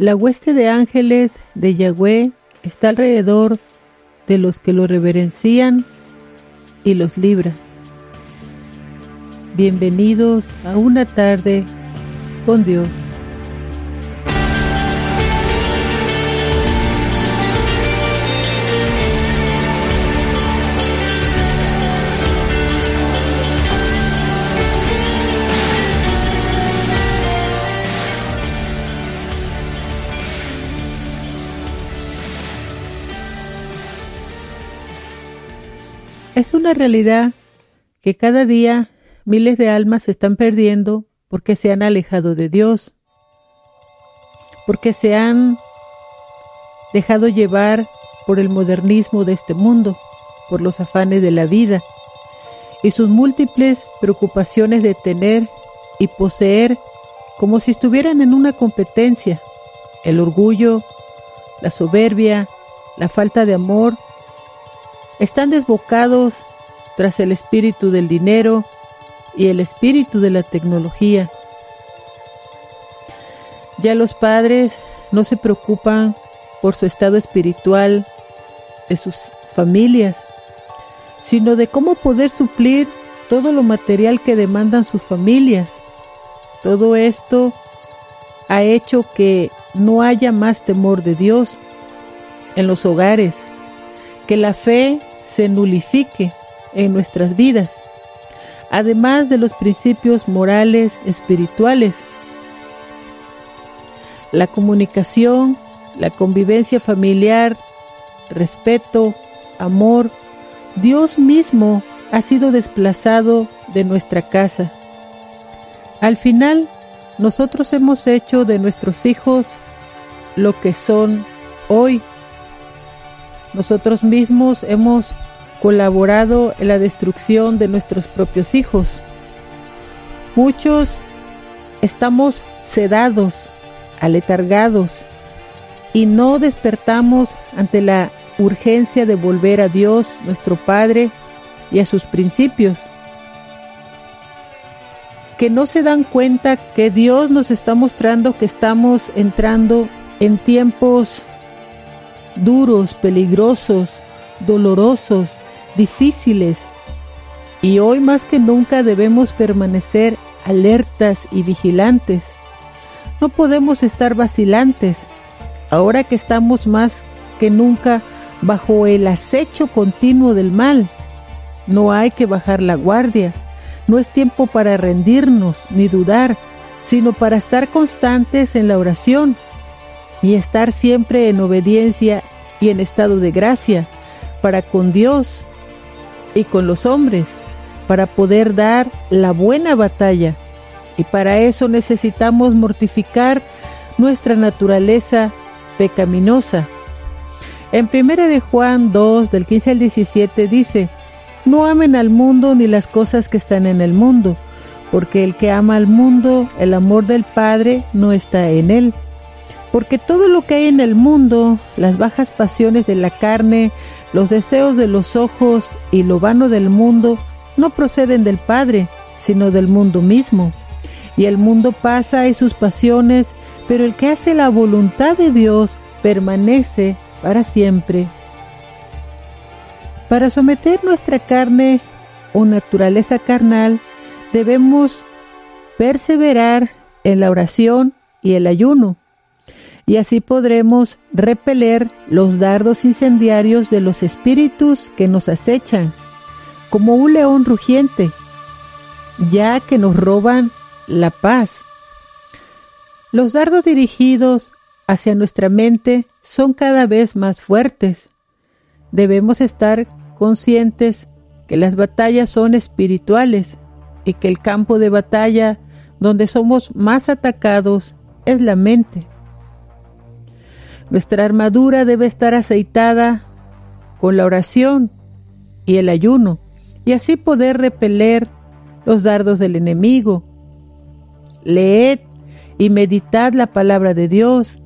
La hueste de ángeles de Yahweh está alrededor de los que lo reverencian y los libra. Bienvenidos a una tarde con Dios. Realidad que cada día miles de almas se están perdiendo porque se han alejado de Dios, porque se han dejado llevar por el modernismo de este mundo, por los afanes de la vida y sus múltiples preocupaciones de tener y poseer como si estuvieran en una competencia, el orgullo, la soberbia, la falta de amor están desbocados tras el espíritu del dinero y el espíritu de la tecnología. Ya los padres no se preocupan por su estado espiritual de sus familias, sino de cómo poder suplir todo lo material que demandan sus familias. Todo esto ha hecho que no haya más temor de Dios en los hogares, que la fe se nulifique en nuestras vidas, además de los principios morales, espirituales. La comunicación, la convivencia familiar, respeto, amor, Dios mismo ha sido desplazado de nuestra casa. Al final, nosotros hemos hecho de nuestros hijos lo que son hoy nosotros mismos hemos colaborado en la destrucción de nuestros propios hijos. Muchos estamos sedados, aletargados y no despertamos ante la urgencia de volver a Dios, nuestro Padre, y a sus principios. Que no se dan cuenta que Dios nos está mostrando que estamos entrando en tiempos duros, peligrosos, dolorosos, difíciles. Y hoy más que nunca debemos permanecer alertas y vigilantes. No podemos estar vacilantes, ahora que estamos más que nunca bajo el acecho continuo del mal. No hay que bajar la guardia, no es tiempo para rendirnos ni dudar, sino para estar constantes en la oración y estar siempre en obediencia y en estado de gracia para con Dios y con los hombres, para poder dar la buena batalla. Y para eso necesitamos mortificar nuestra naturaleza pecaminosa. En 1 de Juan 2, del 15 al 17 dice, No amen al mundo ni las cosas que están en el mundo, porque el que ama al mundo, el amor del Padre no está en él porque todo lo que hay en el mundo, las bajas pasiones de la carne, los deseos de los ojos y lo vano del mundo, no proceden del Padre, sino del mundo mismo. Y el mundo pasa y sus pasiones, pero el que hace la voluntad de Dios permanece para siempre. Para someter nuestra carne o naturaleza carnal, debemos perseverar en la oración y el ayuno y así podremos repeler los dardos incendiarios de los espíritus que nos acechan, como un león rugiente, ya que nos roban la paz. Los dardos dirigidos hacia nuestra mente son cada vez más fuertes. Debemos estar conscientes que las batallas son espirituales y que el campo de batalla donde somos más atacados es la mente. Nuestra armadura debe estar aceitada con la oración y el ayuno, y así poder repeler los dardos del enemigo. Leed y meditad la palabra de Dios,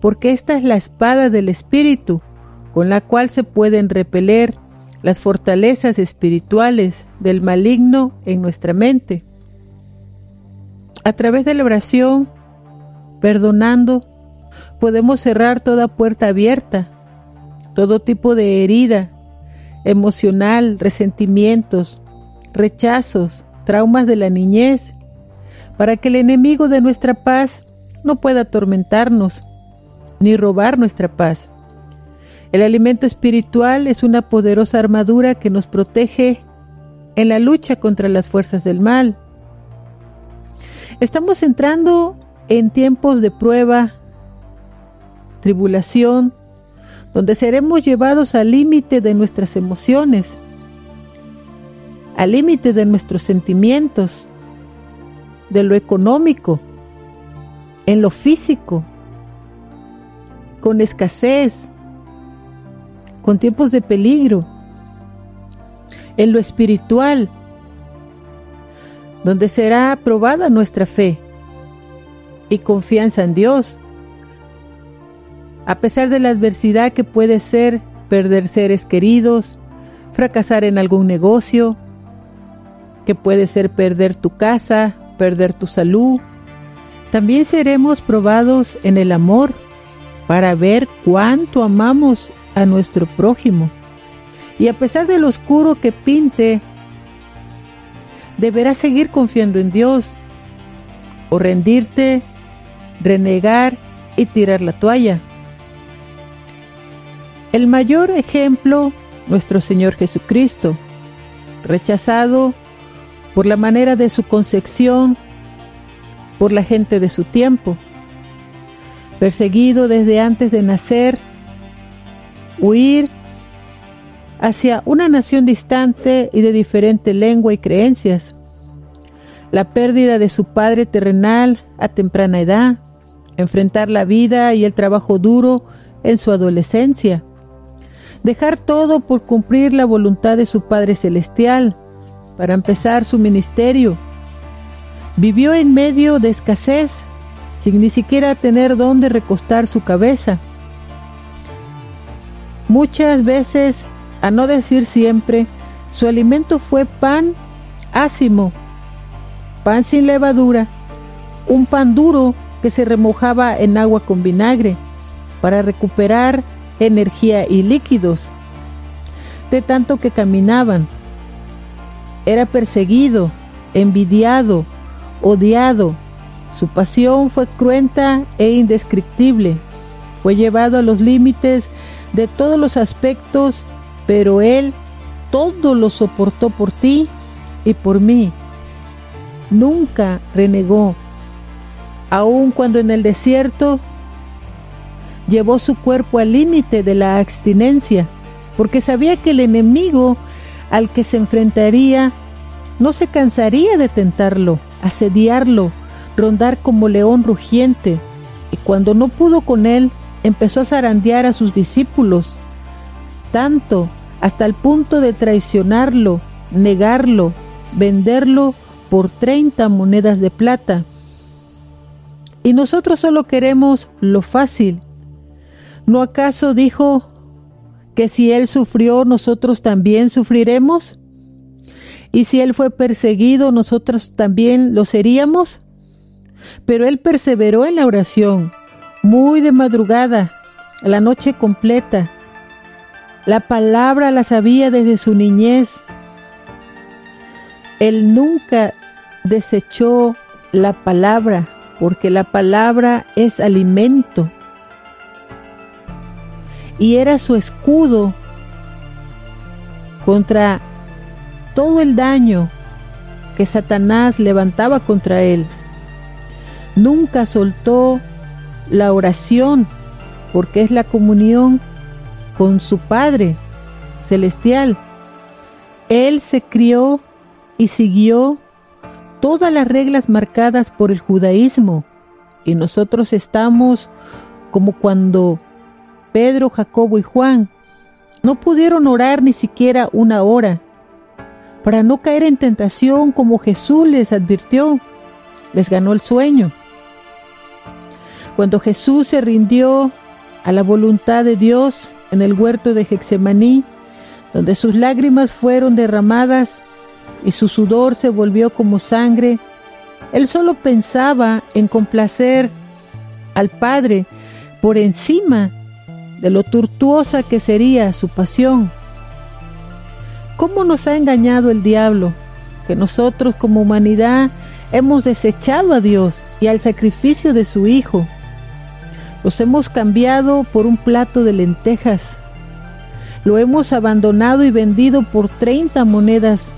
porque esta es la espada del Espíritu, con la cual se pueden repeler las fortalezas espirituales del maligno en nuestra mente. A través de la oración, perdonando, podemos cerrar toda puerta abierta, todo tipo de herida emocional, resentimientos, rechazos, traumas de la niñez, para que el enemigo de nuestra paz no pueda atormentarnos ni robar nuestra paz. El alimento espiritual es una poderosa armadura que nos protege en la lucha contra las fuerzas del mal. Estamos entrando en tiempos de prueba, tribulación, donde seremos llevados al límite de nuestras emociones, al límite de nuestros sentimientos, de lo económico, en lo físico, con escasez, con tiempos de peligro, en lo espiritual, donde será probada nuestra fe y confianza en Dios, a pesar de la adversidad que puede ser perder seres queridos, fracasar en algún negocio, que puede ser perder tu casa, perder tu salud, también seremos probados en el amor para ver cuánto amamos a nuestro prójimo. Y a pesar de lo oscuro que pinte, deberás seguir confiando en Dios o rendirte, renegar y tirar la toalla. El mayor ejemplo, nuestro Señor Jesucristo, rechazado por la manera de su concepción, por la gente de su tiempo, perseguido desde antes de nacer, huir hacia una nación distante y de diferente lengua y creencias, la pérdida de su padre terrenal a temprana edad, enfrentar la vida y el trabajo duro en su adolescencia, dejar todo por cumplir la voluntad de su Padre Celestial, para empezar su ministerio. Vivió en medio de escasez, sin ni siquiera tener dónde recostar su cabeza. Muchas veces, a no decir siempre, su alimento fue pan ácimo, pan sin levadura, un pan duro que se remojaba en agua con vinagre para recuperar energía y líquidos, de tanto que caminaban. Era perseguido, envidiado, odiado. Su pasión fue cruenta e indescriptible. Fue llevado a los límites de todos los aspectos, pero Él todo lo soportó por ti y por mí. Nunca renegó, aun cuando en el desierto llevó su cuerpo al límite de la abstinencia, porque sabía que el enemigo al que se enfrentaría no se cansaría de tentarlo, asediarlo, rondar como león rugiente, y cuando no pudo con él, empezó a zarandear a sus discípulos, tanto hasta el punto de traicionarlo, negarlo, venderlo por 30 monedas de plata. Y nosotros solo queremos lo fácil, ¿No acaso dijo que si Él sufrió, nosotros también sufriremos? ¿Y si Él fue perseguido, nosotros también lo seríamos? Pero Él perseveró en la oración, muy de madrugada, la noche completa. La palabra la sabía desde su niñez. Él nunca desechó la palabra, porque la palabra es alimento y era su escudo contra todo el daño que Satanás levantaba contra él. Nunca soltó la oración porque es la comunión con su Padre celestial. Él se crió y siguió todas las reglas marcadas por el judaísmo y nosotros estamos como cuando Pedro, Jacobo y Juan no pudieron orar ni siquiera una hora para no caer en tentación como Jesús les advirtió. Les ganó el sueño. Cuando Jesús se rindió a la voluntad de Dios en el huerto de Hexemaní, donde sus lágrimas fueron derramadas y su sudor se volvió como sangre, él solo pensaba en complacer al Padre por encima de lo tortuosa que sería su pasión. ¿Cómo nos ha engañado el diablo? Que nosotros como humanidad hemos desechado a Dios y al sacrificio de su Hijo. Los hemos cambiado por un plato de lentejas. Lo hemos abandonado y vendido por 30 monedas.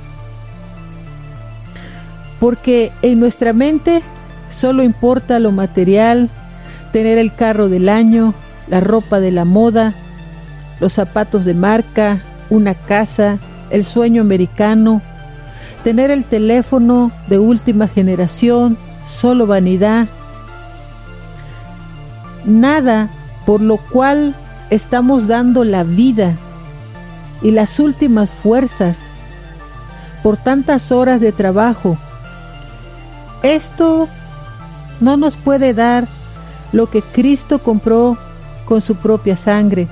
Porque en nuestra mente solo importa lo material, tener el carro del año, la ropa de la moda, los zapatos de marca, una casa, el sueño americano, tener el teléfono de última generación, solo vanidad, nada por lo cual estamos dando la vida y las últimas fuerzas por tantas horas de trabajo. Esto no nos puede dar lo que Cristo compró con su propia sangre,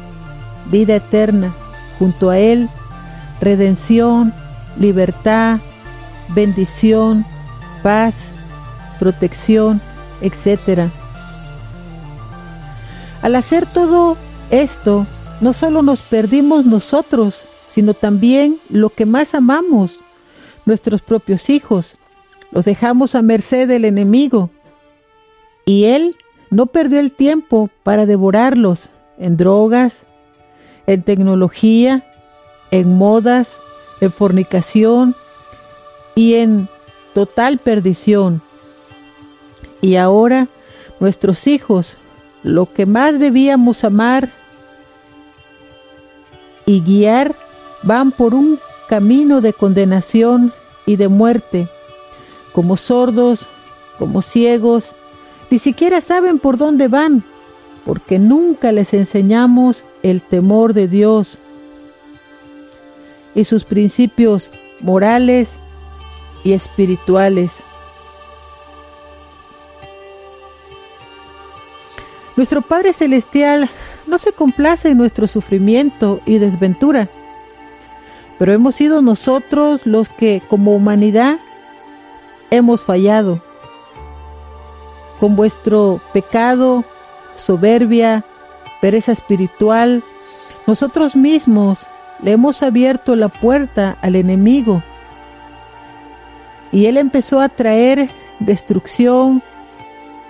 vida eterna, junto a Él, redención, libertad, bendición, paz, protección, etc. Al hacer todo esto, no solo nos perdimos nosotros, sino también lo que más amamos, nuestros propios hijos. Los dejamos a merced del enemigo. Y él no perdió el tiempo para devorarlos en drogas, en tecnología, en modas, en fornicación y en total perdición. Y ahora nuestros hijos, lo que más debíamos amar y guiar, van por un camino de condenación y de muerte, como sordos, como ciegos, ni siquiera saben por dónde van, porque nunca les enseñamos el temor de Dios y sus principios morales y espirituales. Nuestro Padre Celestial no se complace en nuestro sufrimiento y desventura, pero hemos sido nosotros los que como humanidad hemos fallado con vuestro pecado, soberbia, pereza espiritual, nosotros mismos le hemos abierto la puerta al enemigo. Y él empezó a traer destrucción,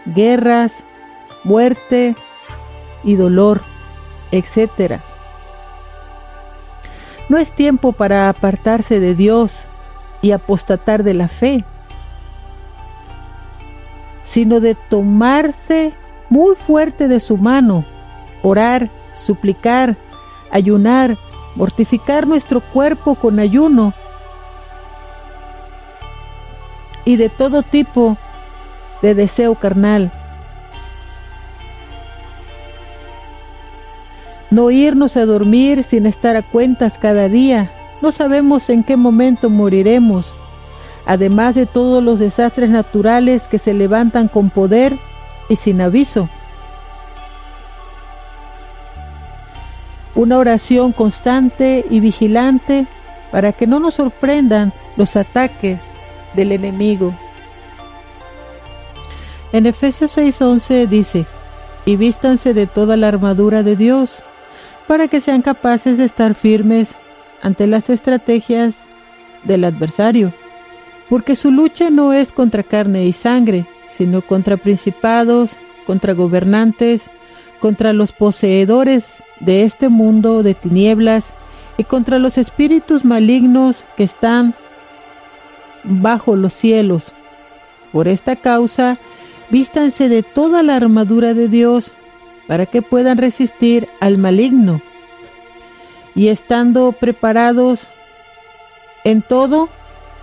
guerras, muerte y dolor, etc. No es tiempo para apartarse de Dios y apostatar de la fe sino de tomarse muy fuerte de su mano, orar, suplicar, ayunar, mortificar nuestro cuerpo con ayuno y de todo tipo de deseo carnal. No irnos a dormir sin estar a cuentas cada día. No sabemos en qué momento moriremos además de todos los desastres naturales que se levantan con poder y sin aviso. Una oración constante y vigilante para que no nos sorprendan los ataques del enemigo. En Efesios 6:11 dice, y vístanse de toda la armadura de Dios, para que sean capaces de estar firmes ante las estrategias del adversario porque su lucha no es contra carne y sangre, sino contra principados, contra gobernantes, contra los poseedores de este mundo de tinieblas y contra los espíritus malignos que están bajo los cielos. Por esta causa, vístanse de toda la armadura de Dios para que puedan resistir al maligno. Y estando preparados en todo,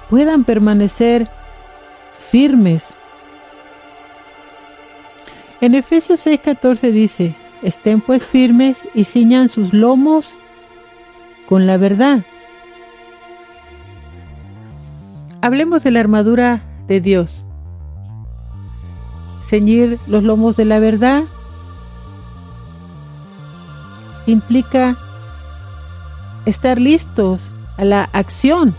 puedan permanecer firmes. En Efesios 6:14 dice, estén pues firmes y ciñan sus lomos con la verdad. Hablemos de la armadura de Dios. Ceñir los lomos de la verdad implica estar listos a la acción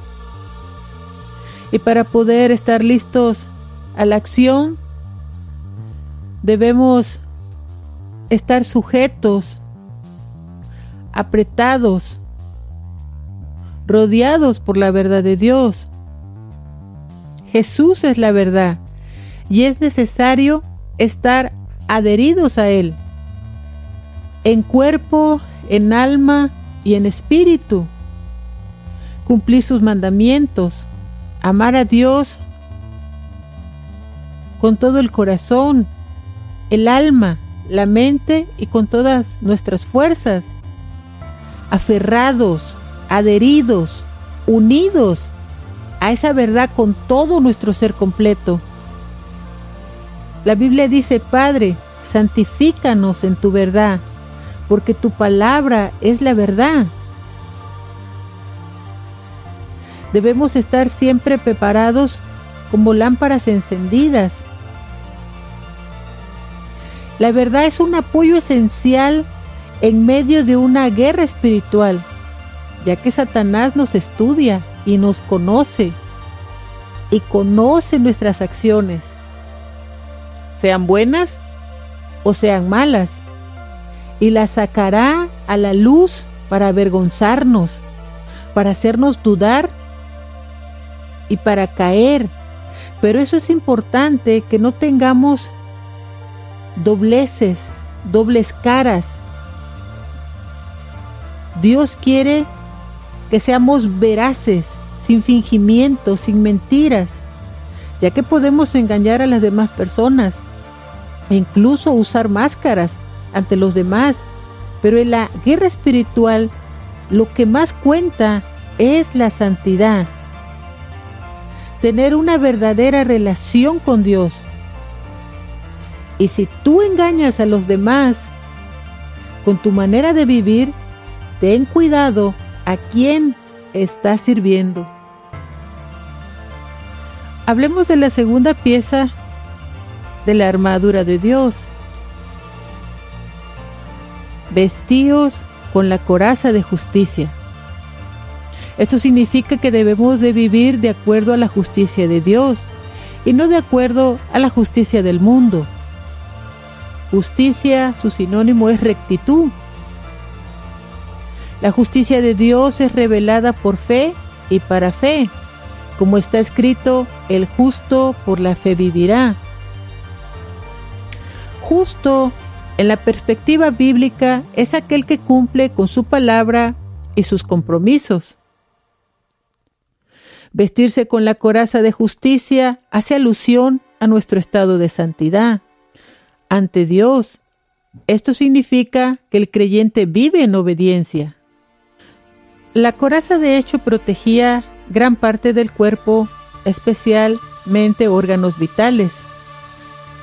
y para poder estar listos a la acción, debemos estar sujetos, apretados, rodeados por la verdad de Dios. Jesús es la verdad y es necesario estar adheridos a Él, en cuerpo, en alma y en espíritu, cumplir sus mandamientos, amar a Dios con todo el corazón, el alma, la mente y con todas nuestras fuerzas, aferrados, adheridos, unidos a esa verdad con todo nuestro ser completo. La Biblia dice, Padre, santifícanos en tu verdad, porque tu palabra es la verdad. Debemos estar siempre preparados como lámparas encendidas. La verdad es un apoyo esencial en medio de una guerra espiritual, ya que Satanás nos estudia y nos conoce y conoce nuestras acciones, sean buenas o sean malas, y las sacará a la luz para avergonzarnos, para hacernos dudar y para caer. Pero eso es importante que no tengamos dobleces, dobles caras. Dios quiere que seamos veraces, sin fingimiento, sin mentiras, ya que podemos engañar a las demás personas e incluso usar máscaras ante los demás. Pero en la guerra espiritual lo que más cuenta es la santidad. Tener una verdadera relación con Dios. Y si tú engañas a los demás con tu manera de vivir, ten cuidado a quién estás sirviendo. Hablemos de la segunda pieza de la armadura de Dios. Vestíos con la coraza de justicia. Esto significa que debemos de vivir de acuerdo a la justicia de Dios y no de acuerdo a la justicia del mundo. Justicia, su sinónimo es rectitud. La justicia de Dios es revelada por fe y para fe. Como está escrito, el justo por la fe vivirá. Justo en la perspectiva bíblica es aquel que cumple con su palabra y sus compromisos. Vestirse con la coraza de justicia hace alusión a nuestro estado de santidad ante Dios. Esto significa que el creyente vive en obediencia. La coraza de hecho protegía gran parte del cuerpo, especialmente órganos vitales.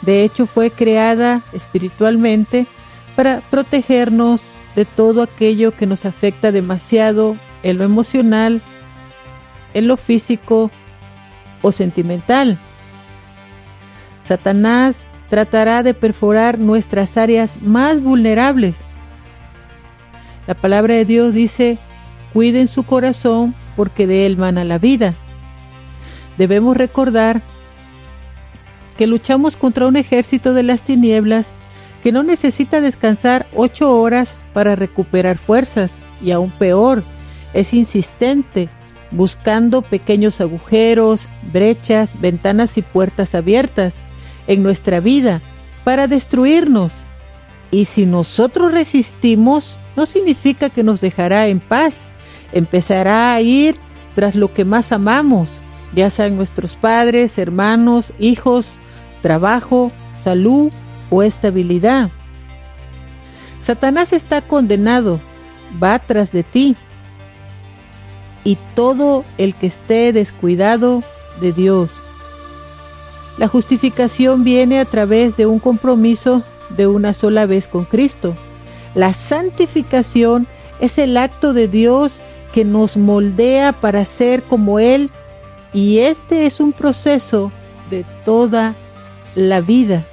De hecho fue creada espiritualmente para protegernos de todo aquello que nos afecta demasiado en lo emocional, en lo físico o sentimental. Satanás tratará de perforar nuestras áreas más vulnerables. La palabra de Dios dice, cuiden su corazón porque de él mana la vida. Debemos recordar que luchamos contra un ejército de las tinieblas que no necesita descansar ocho horas para recuperar fuerzas y aún peor, es insistente, buscando pequeños agujeros, brechas, ventanas y puertas abiertas en nuestra vida para destruirnos. Y si nosotros resistimos, no significa que nos dejará en paz. Empezará a ir tras lo que más amamos, ya sean nuestros padres, hermanos, hijos, trabajo, salud o estabilidad. Satanás está condenado, va tras de ti. Y todo el que esté descuidado de Dios la justificación viene a través de un compromiso de una sola vez con Cristo. La santificación es el acto de Dios que nos moldea para ser como Él y este es un proceso de toda la vida.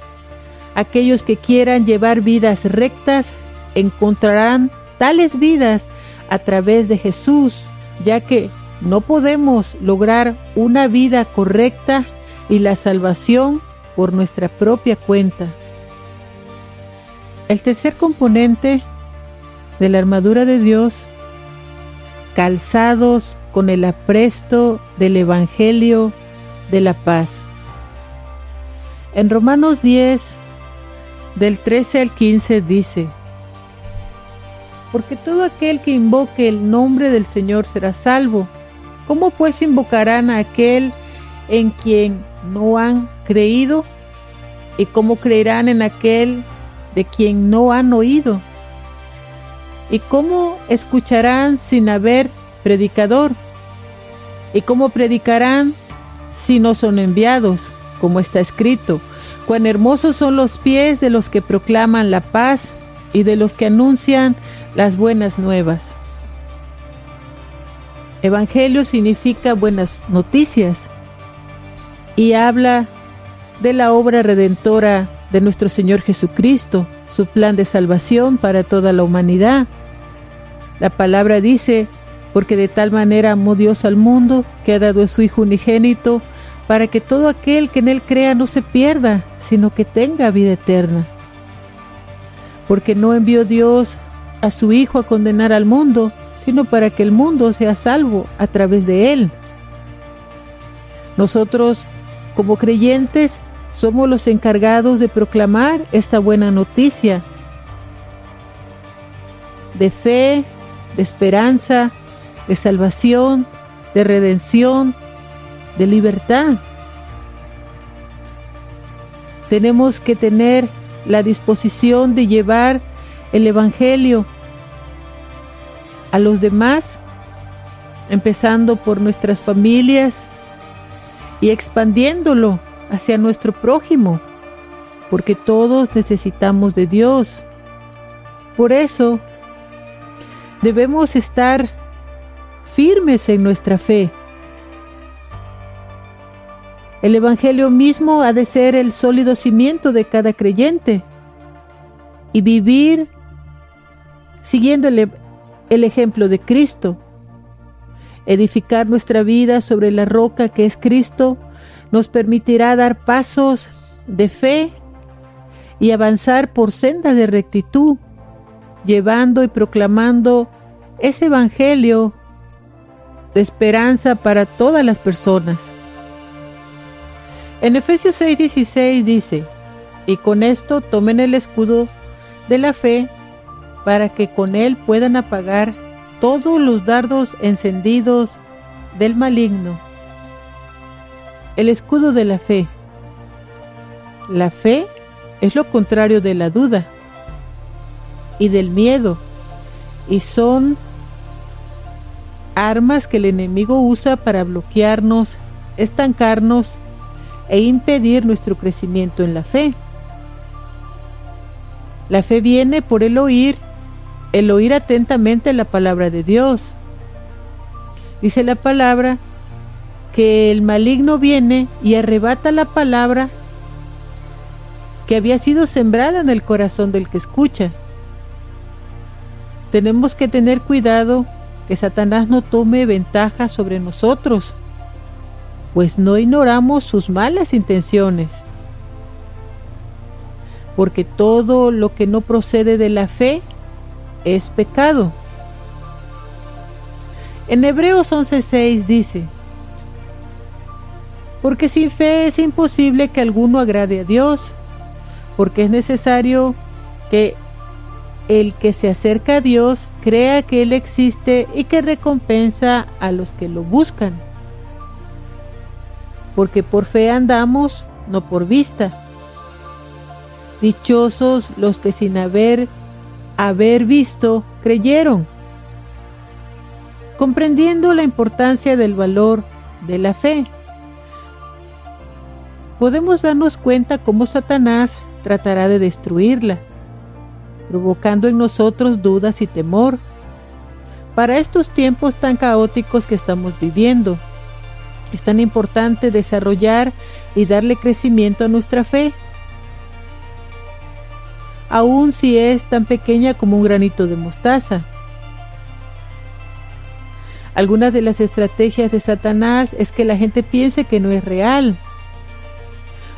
Aquellos que quieran llevar vidas rectas encontrarán tales vidas a través de Jesús, ya que no podemos lograr una vida correcta y la salvación por nuestra propia cuenta. El tercer componente de la armadura de Dios, calzados con el apresto del Evangelio de la paz. En Romanos 10, del 13 al 15 dice, Porque todo aquel que invoque el nombre del Señor será salvo. ¿Cómo pues invocarán a aquel en quien no han creído? ¿Y cómo creerán en aquel de quien no han oído? ¿Y cómo escucharán sin haber predicador? ¿Y cómo predicarán si no son enviados? Como está escrito, cuán hermosos son los pies de los que proclaman la paz y de los que anuncian las buenas nuevas. Evangelio significa buenas noticias y habla de la obra redentora de nuestro Señor Jesucristo, su plan de salvación para toda la humanidad. La palabra dice, porque de tal manera amó Dios al mundo que ha dado a su Hijo unigénito, para que todo aquel que en Él crea no se pierda, sino que tenga vida eterna. Porque no envió Dios a su Hijo a condenar al mundo, sino para que el mundo sea salvo a través de Él. Nosotros, como creyentes, somos los encargados de proclamar esta buena noticia de fe, de esperanza, de salvación, de redención, de libertad. Tenemos que tener la disposición de llevar el Evangelio a los demás, empezando por nuestras familias y expandiéndolo hacia nuestro prójimo, porque todos necesitamos de Dios. Por eso debemos estar firmes en nuestra fe. El Evangelio mismo ha de ser el sólido cimiento de cada creyente y vivir siguiendo el, el, ejemplo de Cristo. Edificar nuestra vida sobre la roca que es Cristo nos permitirá dar pasos de fe y avanzar por senda de rectitud, llevando y proclamando ese Evangelio de esperanza para todas las personas. En Efesios 6:16 dice, y con esto tomen el escudo de la fe para que con él puedan apagar todos los dardos encendidos del maligno. El escudo de la fe. La fe es lo contrario de la duda y del miedo y son armas que el enemigo usa para bloquearnos, estancarnos e impedir nuestro crecimiento en la fe. La fe viene por el oír, el oír atentamente la palabra de Dios. Dice la palabra que el maligno viene y arrebata la palabra que había sido sembrada en el corazón del que escucha. Tenemos que tener cuidado que Satanás no tome ventaja sobre nosotros pues no ignoramos sus malas intenciones. Porque todo lo que no procede de la fe es pecado. En Hebreos 11:6 dice, porque sin fe es imposible que alguno agrade a Dios, porque es necesario que el que se acerca a Dios crea que Él existe y que recompensa a los que lo buscan porque por fe andamos, no por vista. Dichosos los que sin haber haber visto creyeron. Comprendiendo la importancia del valor de la fe, podemos darnos cuenta cómo Satanás tratará de destruirla, provocando en nosotros dudas y temor. Para estos tiempos tan caóticos que estamos viviendo, es tan importante desarrollar y darle crecimiento a nuestra fe, aun si es tan pequeña como un granito de mostaza. Algunas de las estrategias de Satanás es que la gente piense que no es real.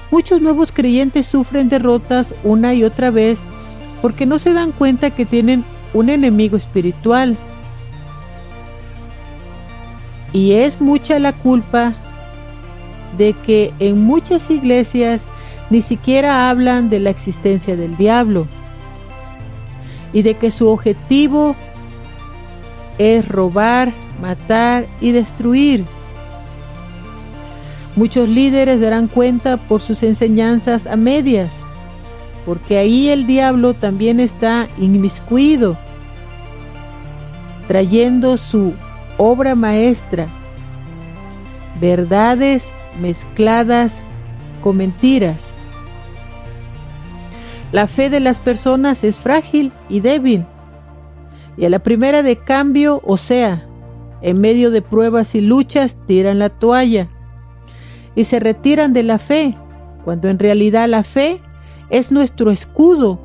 Muchos nuevos creyentes sufren derrotas una y otra vez porque no se dan cuenta que tienen un enemigo espiritual. Y es mucha la culpa de que en muchas iglesias ni siquiera hablan de la existencia del diablo y de que su objetivo es robar, matar y destruir. Muchos líderes darán cuenta por sus enseñanzas a medias, porque ahí el diablo también está inmiscuido, trayendo su obra maestra, verdades mezcladas con mentiras. La fe de las personas es frágil y débil. Y a la primera de cambio, o sea, en medio de pruebas y luchas, tiran la toalla y se retiran de la fe, cuando en realidad la fe es nuestro escudo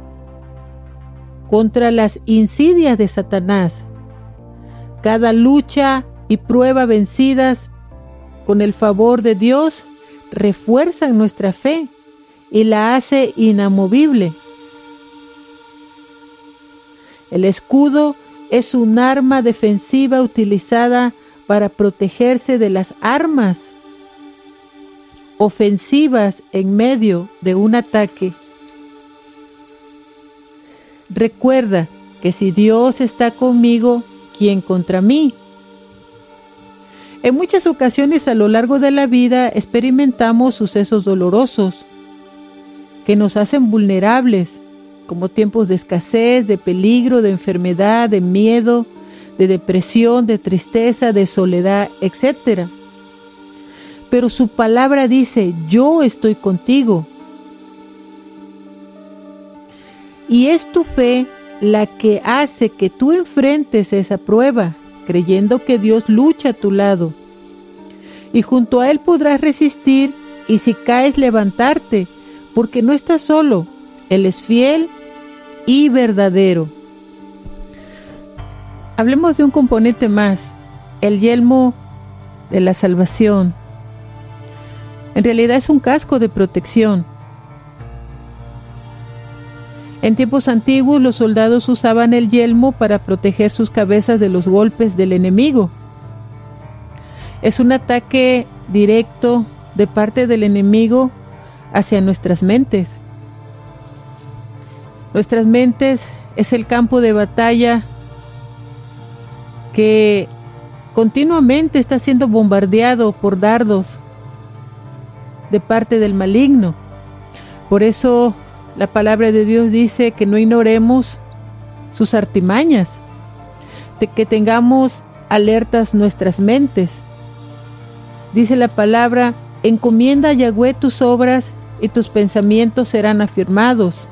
contra las insidias de Satanás. Cada lucha y prueba vencidas con el favor de Dios refuerzan nuestra fe y la hace inamovible. El escudo es un arma defensiva utilizada para protegerse de las armas ofensivas en medio de un ataque. Recuerda que si Dios está conmigo, ¿quién contra mí? En muchas ocasiones a lo largo de la vida experimentamos sucesos dolorosos que nos hacen vulnerables, como tiempos de escasez, de peligro, de enfermedad, de miedo, de depresión, de tristeza, de soledad, etc. Pero su palabra dice, yo estoy contigo. Y es tu fe la que hace que tú enfrentes esa prueba, creyendo que Dios lucha a tu lado. Y junto a Él podrás resistir y si caes levantarte, porque no estás solo, Él es fiel y verdadero. Hablemos de un componente más, el yelmo de la salvación. En realidad es un casco de protección en tiempos antiguos los soldados usaban el yelmo para proteger sus cabezas de los golpes del enemigo. Es un ataque directo de parte del enemigo hacia nuestras mentes. Nuestras mentes es el campo de batalla que continuamente está siendo bombardeado por dardos de parte del maligno. Por eso la palabra de Dios dice que no ignoremos sus artimañas, de que tengamos alertas nuestras mentes. Dice la palabra, encomienda a Yahweh tus obras y tus pensamientos serán afirmados.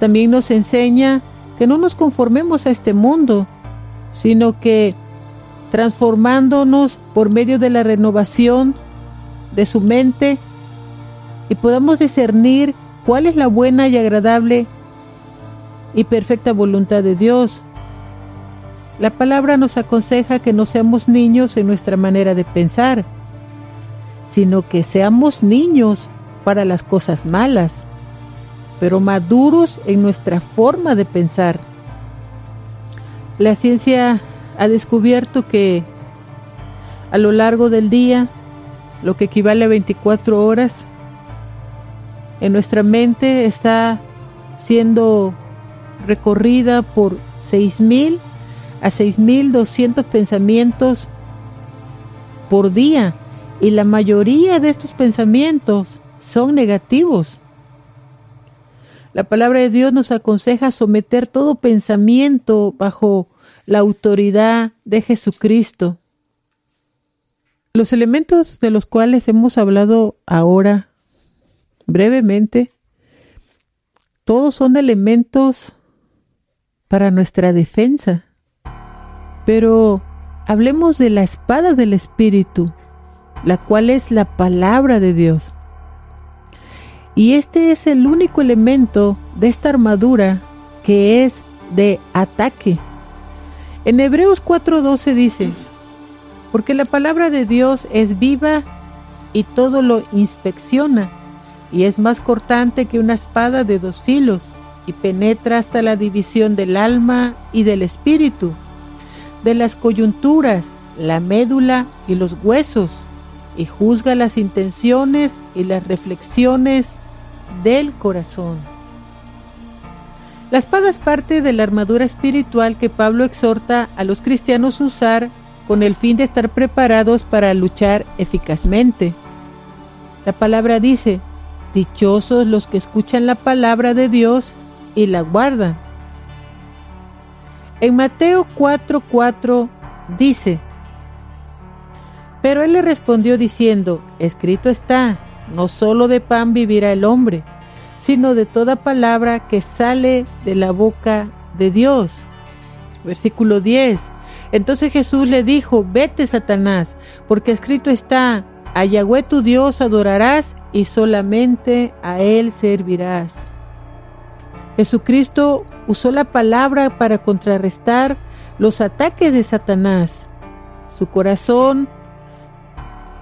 También nos enseña que no nos conformemos a este mundo, sino que transformándonos por medio de la renovación de su mente, y podamos discernir cuál es la buena y agradable y perfecta voluntad de Dios. La palabra nos aconseja que no seamos niños en nuestra manera de pensar, sino que seamos niños para las cosas malas, pero maduros en nuestra forma de pensar. La ciencia ha descubierto que a lo largo del día, lo que equivale a 24 horas, en nuestra mente está siendo recorrida por 6.000 a 6.200 pensamientos por día y la mayoría de estos pensamientos son negativos. La palabra de Dios nos aconseja someter todo pensamiento bajo la autoridad de Jesucristo. Los elementos de los cuales hemos hablado ahora brevemente, todos son elementos para nuestra defensa. Pero hablemos de la espada del Espíritu, la cual es la palabra de Dios. Y este es el único elemento de esta armadura que es de ataque. En Hebreos 4:12 dice, porque la palabra de Dios es viva y todo lo inspecciona y es más cortante que una espada de dos filos, y penetra hasta la división del alma y del espíritu, de las coyunturas, la médula y los huesos, y juzga las intenciones y las reflexiones del corazón. La espada es parte de la armadura espiritual que Pablo exhorta a los cristianos a usar con el fin de estar preparados para luchar eficazmente. La palabra dice, dichosos los que escuchan la palabra de Dios y la guardan. En Mateo 4:4 dice, pero él le respondió diciendo, escrito está, no solo de pan vivirá el hombre, sino de toda palabra que sale de la boca de Dios. Versículo 10. Entonces Jesús le dijo, vete Satanás, porque escrito está, a Yahweh tu Dios adorarás y solamente a Él servirás. Jesucristo usó la palabra para contrarrestar los ataques de Satanás. Su corazón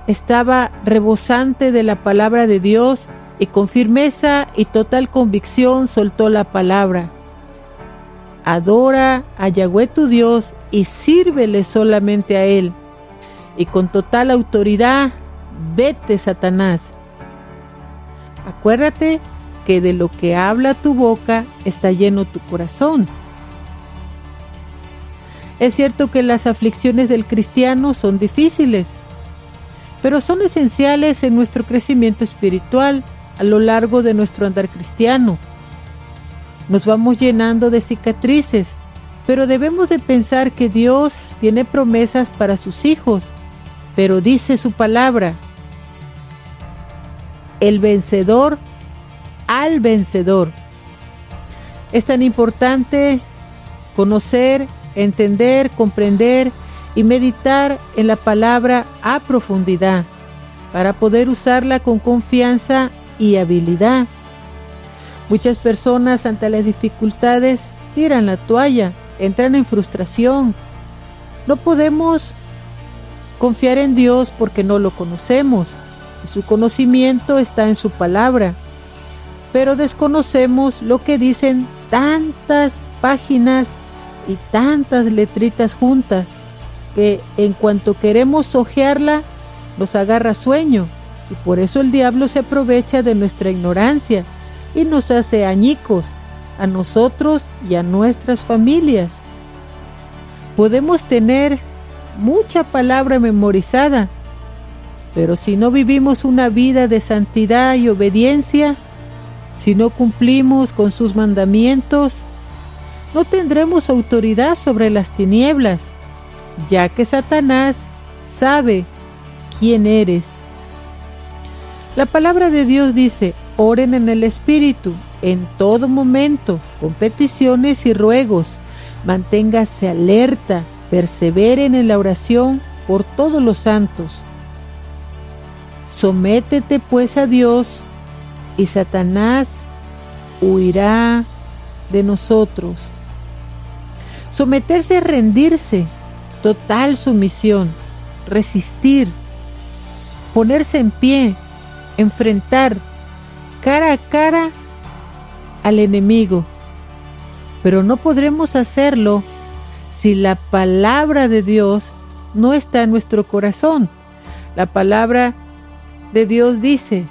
estaba rebosante de la palabra de Dios y con firmeza y total convicción soltó la palabra. Adora a Yahweh tu Dios y sírvele solamente a Él. Y con total autoridad, vete Satanás. Acuérdate que de lo que habla tu boca está lleno tu corazón. Es cierto que las aflicciones del cristiano son difíciles, pero son esenciales en nuestro crecimiento espiritual a lo largo de nuestro andar cristiano. Nos vamos llenando de cicatrices, pero debemos de pensar que Dios tiene promesas para sus hijos, pero dice su palabra, el vencedor al vencedor. Es tan importante conocer, entender, comprender y meditar en la palabra a profundidad para poder usarla con confianza y habilidad. Muchas personas ante las dificultades tiran la toalla, entran en frustración. No podemos confiar en Dios porque no lo conocemos su conocimiento está en su palabra. Pero desconocemos lo que dicen tantas páginas y tantas letritas juntas que en cuanto queremos ojearla, nos agarra sueño, y por eso el diablo se aprovecha de nuestra ignorancia y nos hace añicos a nosotros y a nuestras familias. Podemos tener mucha palabra memorizada, pero si no vivimos una vida de santidad y obediencia, si no cumplimos con sus mandamientos, no tendremos autoridad sobre las tinieblas ya que Satanás sabe quién eres. La palabra de Dios dice, oren en el Espíritu en todo momento, con peticiones y ruegos. Manténgase alerta, perseveren en la oración por todos los santos. Sométete pues a Dios y Satanás huirá de nosotros. Someterse es rendirse, total sumisión, resistir, ponerse en pie, enfrentar cara a cara al enemigo. Pero no podremos hacerlo si la palabra de Dios no está en nuestro corazón. La palabra de Dios dice,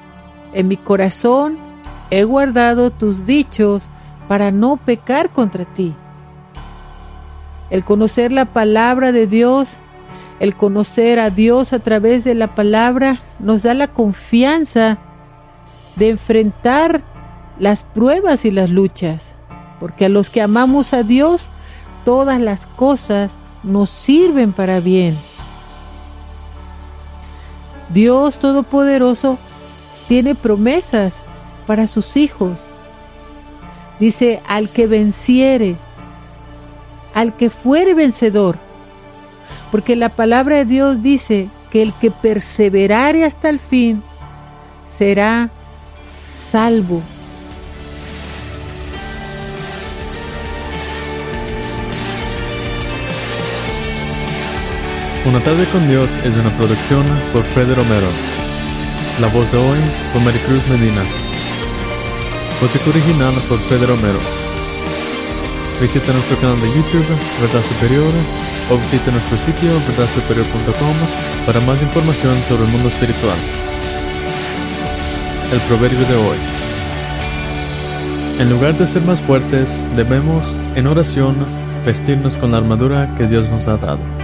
en mi corazón he guardado tus dichos para no pecar contra ti. El conocer la palabra de Dios, el conocer a Dios a través de la palabra, nos da la confianza de enfrentar las pruebas y las luchas. Porque a los que amamos a Dios, todas las cosas nos sirven para bien. Dios Todopoderoso tiene promesas para sus hijos. Dice, al que venciere, al que fuere vencedor. Porque la palabra de Dios dice que el que perseverare hasta el fin será salvo. Una tarde con Dios es una producción por Fred Romero. La voz de hoy por Maricruz Medina. Música original por Fred Romero. Visita nuestro canal de YouTube, Verdad Superior, o visita nuestro sitio, verdadsuperior.com, para más información sobre el mundo espiritual. El proverbio de hoy. En lugar de ser más fuertes, debemos, en oración, vestirnos con la armadura que Dios nos ha dado.